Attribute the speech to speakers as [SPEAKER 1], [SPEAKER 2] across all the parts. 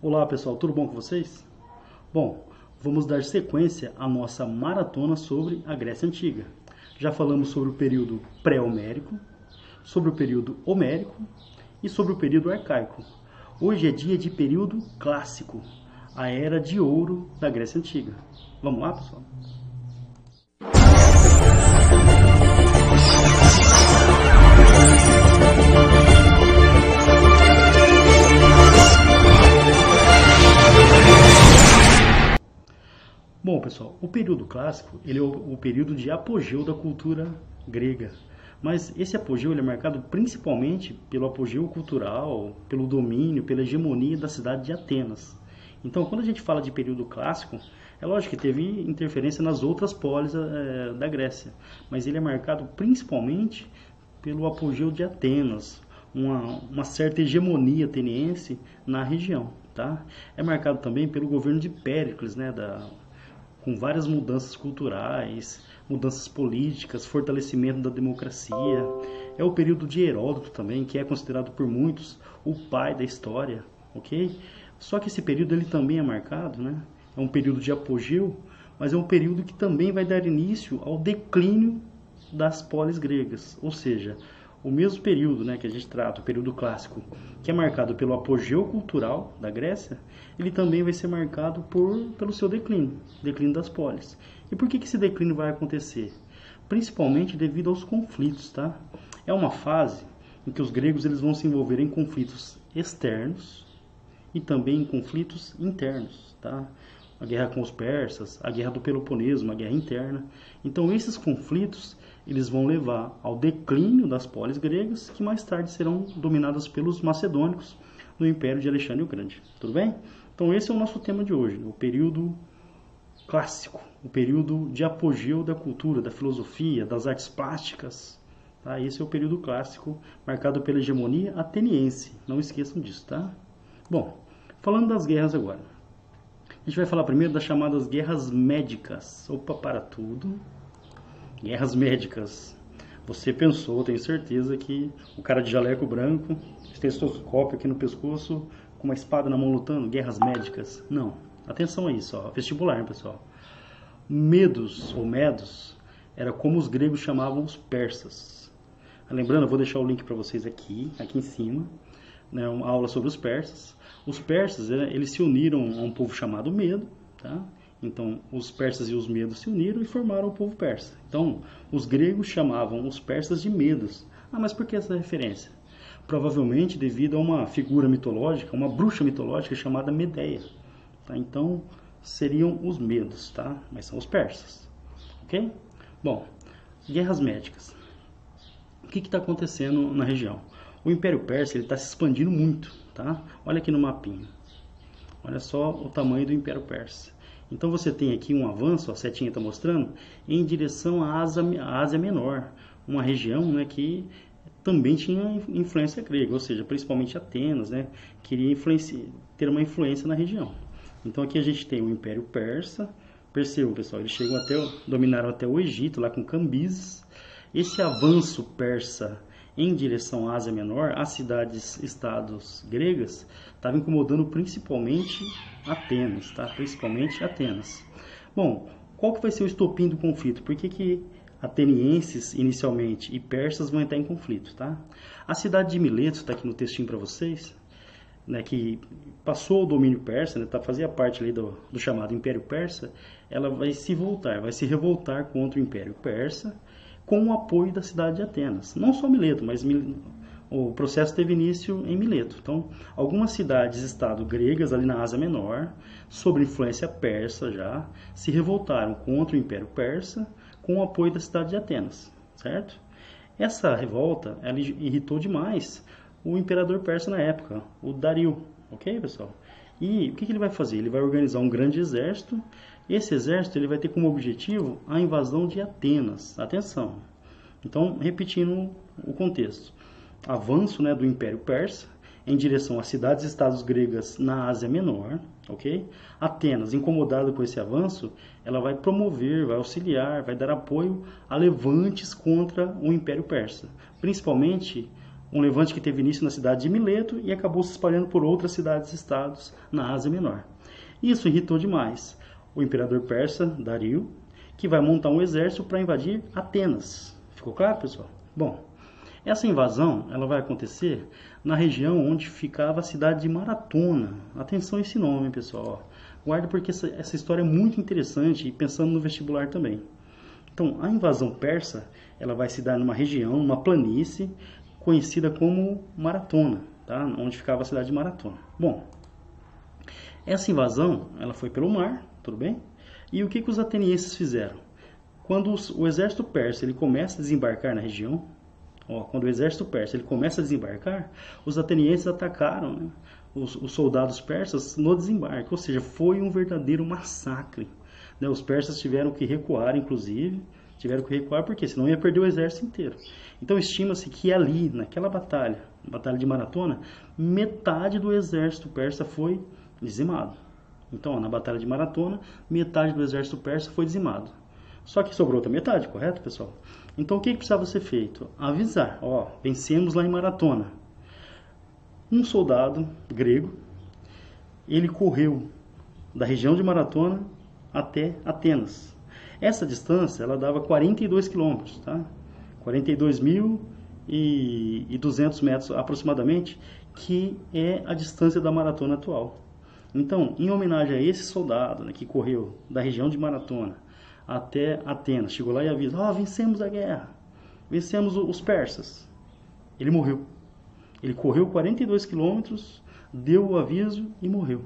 [SPEAKER 1] Olá pessoal, tudo bom com vocês? Bom, vamos dar sequência à nossa maratona sobre a Grécia Antiga. Já falamos sobre o período pré-homérico, sobre o período homérico e sobre o período arcaico. Hoje é dia de período clássico, a era de ouro da Grécia Antiga. Vamos lá, pessoal? O período clássico ele é o, o período de apogeu da cultura grega. Mas esse apogeu ele é marcado principalmente pelo apogeu cultural, pelo domínio, pela hegemonia da cidade de Atenas. Então, quando a gente fala de período clássico, é lógico que teve interferência nas outras polis é, da Grécia, mas ele é marcado principalmente pelo apogeu de Atenas, uma, uma certa hegemonia ateniense na região. Tá? É marcado também pelo governo de Péricles, né, da, com várias mudanças culturais, mudanças políticas, fortalecimento da democracia. É o período de Heródoto também, que é considerado por muitos o pai da história, ok? Só que esse período ele também é marcado, né? É um período de apogeu, mas é um período que também vai dar início ao declínio das polis gregas, ou seja, o mesmo período né, que a gente trata, o período clássico, que é marcado pelo apogeu cultural da Grécia, ele também vai ser marcado por, pelo seu declínio, declínio das polis. E por que, que esse declínio vai acontecer? Principalmente devido aos conflitos. Tá? É uma fase em que os gregos eles vão se envolver em conflitos externos e também em conflitos internos. Tá? A guerra com os persas, a guerra do Peloponeso, uma guerra interna. Então esses conflitos eles vão levar ao declínio das polis gregas, que mais tarde serão dominadas pelos macedônicos no Império de Alexandre o Grande. Tudo bem? Então esse é o nosso tema de hoje, o período clássico, o período de apogeu da cultura, da filosofia, das artes plásticas. Tá? Esse é o período clássico marcado pela hegemonia ateniense. Não esqueçam disso, tá? Bom, falando das guerras agora. A gente vai falar primeiro das chamadas guerras médicas. Opa, para tudo. Guerras médicas. Você pensou, tenho certeza, que o cara de jaleco branco, estetoscópio aqui no pescoço, com uma espada na mão lutando, guerras médicas. Não. Atenção a isso, ó. vestibular, hein, pessoal. Medos ou medos era como os gregos chamavam os persas. Lembrando, eu vou deixar o link para vocês aqui, aqui em cima, né, uma aula sobre os persas. Os persas, né, eles se uniram a um povo chamado Medo, tá? Então, os persas e os medos se uniram e formaram o povo persa. Então, os gregos chamavam os persas de medos. Ah, mas por que essa referência? Provavelmente devido a uma figura mitológica, uma bruxa mitológica chamada Medeia. Tá? Então, seriam os medos, tá? Mas são os persas. Ok? Bom, guerras médicas. O que está acontecendo na região? O Império Persa está se expandindo muito, tá? Olha aqui no mapinha. Olha só o tamanho do Império Persa. Então você tem aqui um avanço, a setinha está mostrando, em direção à Ásia, à Ásia Menor, uma região né, que também tinha influência grega, ou seja, principalmente Atenas, né, queria ter uma influência na região. Então aqui a gente tem o Império Persa, percebam pessoal, eles chegam até, dominaram até o Egito, lá com Cambises. Esse avanço persa em direção à Ásia Menor, às cidades-estados gregas, estava incomodando principalmente Atenas, tá? Principalmente Atenas. Bom, qual que vai ser o estopim do conflito? Por que, que atenienses inicialmente e persas vão entrar em conflito, tá? A cidade de Mileto está aqui no textinho para vocês, né, que passou o domínio persa, né, tá, fazia parte ali do, do chamado Império Persa, ela vai se voltar, vai se revoltar contra o Império Persa com o apoio da cidade de Atenas. Não só Mileto, mas o processo teve início em Mileto. Então, algumas cidades-estado gregas ali na Ásia Menor, sob influência persa já, se revoltaram contra o Império Persa com o apoio da cidade de Atenas, certo? Essa revolta ela irritou demais o imperador persa na época, o Dario, ok, pessoal? E o que, que ele vai fazer? Ele vai organizar um grande exército esse exército ele vai ter como objetivo a invasão de Atenas. Atenção. Então, repetindo o contexto. Avanço né, do Império Persa em direção às cidades-estados gregas na Ásia Menor, ok? Atenas, incomodada com esse avanço, ela vai promover, vai auxiliar, vai dar apoio a levantes contra o Império Persa, principalmente Um levante que teve início na cidade de Mileto e acabou se espalhando por outras cidades e estados na Ásia Menor. Isso irritou demais o imperador persa Dario, que vai montar um exército para invadir Atenas. Ficou claro, pessoal? Bom, essa invasão ela vai acontecer na região onde ficava a cidade de Maratona. Atenção a esse nome, pessoal. Guarda porque essa, essa história é muito interessante e pensando no vestibular também. Então, a invasão persa ela vai se dar numa região, numa planície conhecida como Maratona, tá? onde ficava a cidade de Maratona. Bom, essa invasão ela foi pelo mar, tudo bem? E o que, que os atenienses fizeram? Quando os, o exército persa ele começa a desembarcar na região, ó, quando o exército persa ele começa a desembarcar, os atenienses atacaram né, os, os, soldados persas no desembarque, ou seja, foi um verdadeiro massacre. Né? Os persas tiveram que recuar, inclusive, tiveram que recuar porque senão ia perder o exército inteiro. Então estima-se que ali, naquela batalha, batalha de Maratona, metade do exército persa foi dizimado. Então, ó, na batalha de Maratona, metade do exército persa foi dizimado. Só que sobrou outra metade, correto, pessoal? Então, o que, que precisava ser feito? Avisar, ó, vencemos lá em Maratona. Um soldado grego, ele correu da região de Maratona até Atenas. Essa distância, ela dava 42 quilômetros, tá? 42.200 metros aproximadamente, que é a distância da maratona atual. Então, em homenagem a esse soldado né, que correu da região de Maratona até Atenas, chegou lá e avisa: Ó, oh, vencemos a guerra, vencemos os persas. Ele morreu. Ele correu 42 quilômetros, deu o aviso e morreu.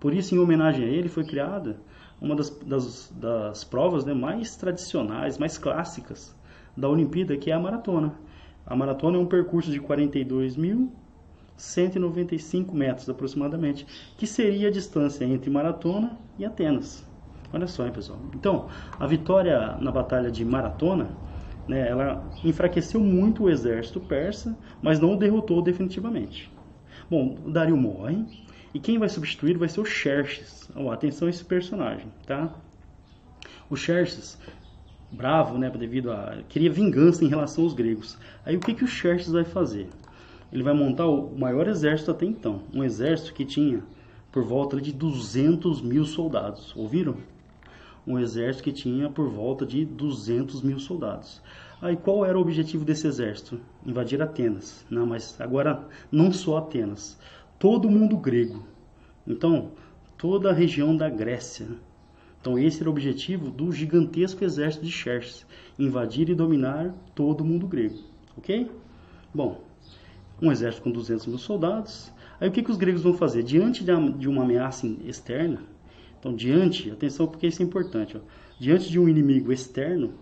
[SPEAKER 1] Por isso, em homenagem a ele, foi criada uma das, das, das provas né, mais tradicionais, mais clássicas da Olimpíada, que é a maratona. A maratona é um percurso de 42 mil 195 metros aproximadamente, que seria a distância entre Maratona e Atenas. Olha só, hein, pessoal. Então, a vitória na batalha de Maratona, né, ela enfraqueceu muito o exército persa, mas não o derrotou definitivamente. Bom, Dario morre, e quem vai substituir vai ser o Xerxes. Oh, atenção a esse personagem, tá? O Xerxes, bravo, né, devido a... queria vingança em relação aos gregos. Aí o que, que o Xerxes vai fazer? Ele vai montar o maior exército até então. Um exército que tinha por volta de 200 mil soldados. Ouviram? Um exército que tinha por volta de 200 mil soldados. Aí qual era o objetivo desse exército? Invadir Atenas. Não, mas agora não só Atenas. Todo o mundo grego. Então, toda a região da Grécia. Então esse era o objetivo do gigantesco exército de Xerxes. Invadir e dominar todo o mundo grego. Ok? Bom, um exército com 200 mil soldados. Aí o que, que os gregos vão fazer? Diante de uma ameaça externa, então diante, atenção porque isso é importante, ó, diante de um inimigo externo,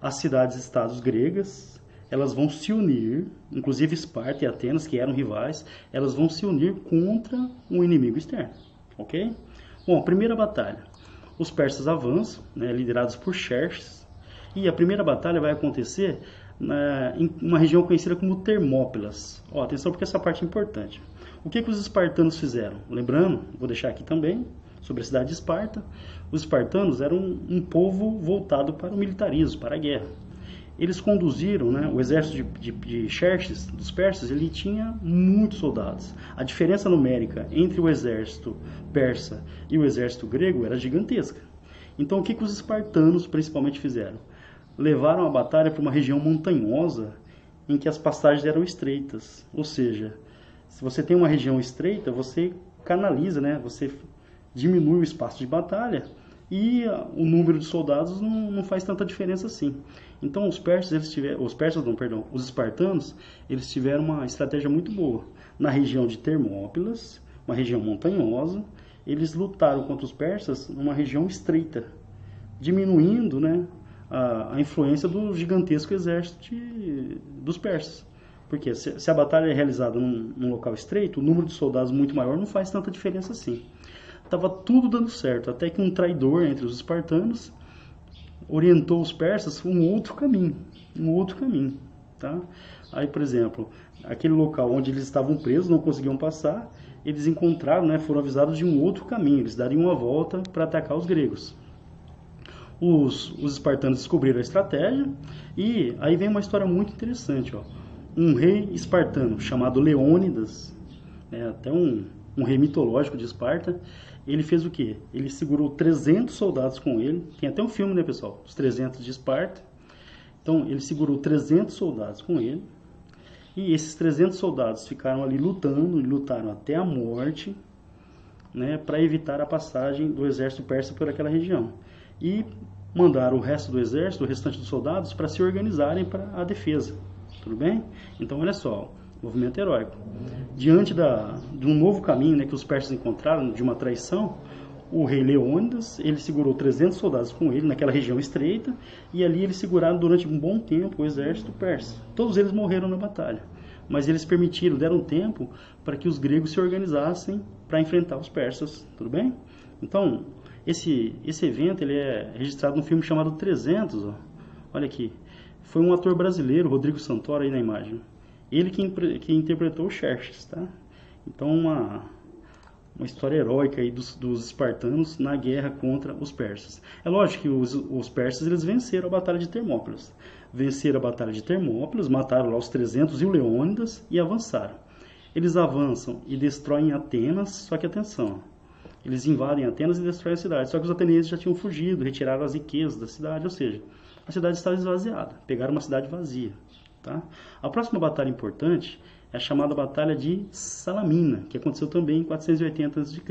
[SPEAKER 1] as cidades-estados gregas, elas vão se unir, inclusive Esparta e Atenas, que eram rivais, elas vão se unir contra um inimigo externo, ok? Bom, primeira batalha. Os persas avançam, né, liderados por Xerxes, e a primeira batalha vai acontecer na, em uma região conhecida como Termópilas. Ó, atenção porque essa parte é importante. O que, que os espartanos fizeram? Lembrando, vou deixar aqui também, sobre a cidade de Esparta, os espartanos eram um, um povo voltado para o militarismo, para a guerra. Eles conduziram, né, o exército de, de, de Xerxes, dos persas, ele tinha muitos soldados. A diferença numérica entre o exército persa e o exército grego era gigantesca. Então, o que, que os espartanos principalmente fizeram? Levaram a batalha para uma região montanhosa em que as passagens eram estreitas. Ou seja, se você tem uma região estreita, você canaliza, né? você diminui o espaço de batalha e o número de soldados não, não faz tanta diferença assim. Então os persas, eles tiveram, os persas não, perdão, os espartanos, eles tiveram uma estratégia muito boa. Na região de Termópilas, uma região montanhosa, eles lutaram contra os persas numa região estreita, diminuindo, né, a, a influência do gigantesco exército de, dos persas. Porque se, se, a batalha é realizada num, num, local estreito, o número de soldados muito maior não faz tanta diferença assim. Tava tudo dando certo, até que um traidor entre os espartanos orientou os persas um outro caminho, um outro caminho, tá? Aí, por exemplo, aquele local onde eles estavam presos, não conseguiam passar, eles encontraram, né, foram avisados de um outro caminho, eles dariam uma volta para atacar os gregos os, os espartanos descobriram a estratégia e aí vem uma história muito interessante. Ó. um rei espartano chamado Leônidas, é até um, um rei mitológico de Esparta, ele fez o quê? Ele segurou 300 soldados com ele, tem até um filme, né, pessoal? Os 300 de Esparta. Então, ele segurou 300 soldados com ele, e esses 300 soldados ficaram ali lutando, lutaram até a morte, né, para evitar a passagem do exército persa por aquela região. E mandaram o resto do exército, o restante dos soldados, para se organizarem para a defesa. Tudo bem? Então, olha só, movimento heróico. Diante da, de um novo caminho né, que os persas encontraram, de uma traição, o rei Leônidas, ele segurou 300 soldados com ele naquela região estreita, e ali eles seguraram durante um bom tempo o exército persa. Todos eles morreram na batalha, mas eles permitiram, deram tempo para que os gregos se organizassem para enfrentar os persas, tudo bem? Então, esse, esse evento ele é registrado num filme chamado 300, ó. olha aqui. Foi um ator brasileiro, Rodrigo Santoro, aí na imagem. Ele que, que interpretou o Xerxes, tá? Então, uma, uma história heróica aí dos, dos, espartanos na guerra contra os persas. É lógico que os, os, persas eles venceram a batalha de Termópilas. Venceram a batalha de Termópilas, mataram lá os 300 e o Leônidas e avançaram. Eles avançam e destroem Atenas, só que atenção, eles invadem Atenas e destroem a cidade. Só que os atenienses já tinham fugido, retiraram as riquezas da cidade, ou seja, a cidade estava esvaziada. Pegaram uma cidade vazia. Tá? A próxima batalha importante é a chamada Batalha de Salamina, que aconteceu também em 480 a.C.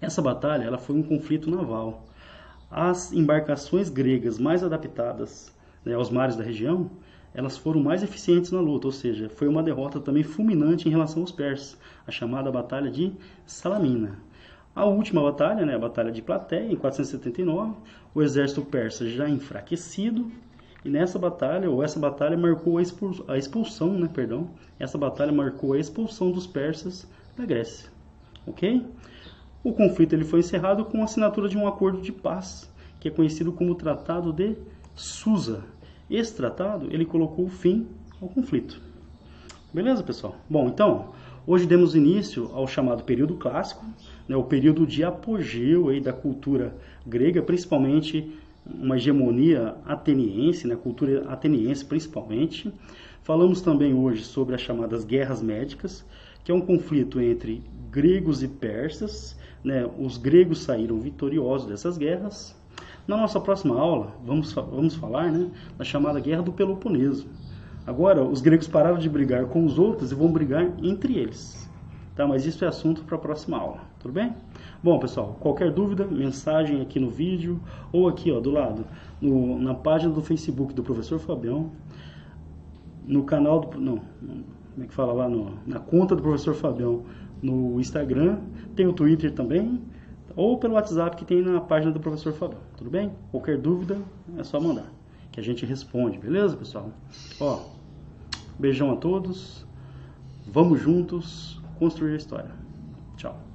[SPEAKER 1] Essa batalha ela foi um conflito naval. As embarcações gregas mais adaptadas né, aos mares da região elas foram mais eficientes na luta, ou seja, foi uma derrota também fulminante em relação aos persas, a chamada Batalha de Salamina. A última batalha, né, a Batalha de Plateia, em 479, o exército persa já enfraquecido, e nessa batalha, ou essa batalha marcou a expulsão, a expulsão né, perdão, essa batalha marcou a expulsão dos persas da Grécia. Ok? O conflito ele foi encerrado com a assinatura de um acordo de paz, que é conhecido como Tratado de Susa, esse tratado, ele colocou fim ao conflito. Beleza, pessoal? Bom, então, hoje demos início ao chamado período clássico, né, o período de apogeu aí da cultura grega, principalmente uma hegemonia ateniense, né, cultura ateniense principalmente. Falamos também hoje sobre as chamadas guerras médicas, que é um conflito entre gregos e persas. Né, os gregos saíram vitoriosos dessas guerras, na nossa próxima aula, vamos, vamos falar né, da chamada Guerra do Peloponeso. Agora, os gregos pararam de brigar com os outros e vão brigar entre eles. Tá? Mas isso é assunto para a próxima aula, tudo bem? Bom, pessoal, qualquer dúvida, mensagem aqui no vídeo ou aqui ó, do lado, no, na página do Facebook do professor Fabião, no canal do. Não, como é que fala lá? No, na conta do professor Fabião no Instagram, tem o Twitter também ou pelo WhatsApp que tem na página do professor Fabio, tudo bem? Qualquer dúvida é só mandar, que a gente responde, beleza, pessoal? Ó, beijão a todos, vamos juntos construir a história. Tchau.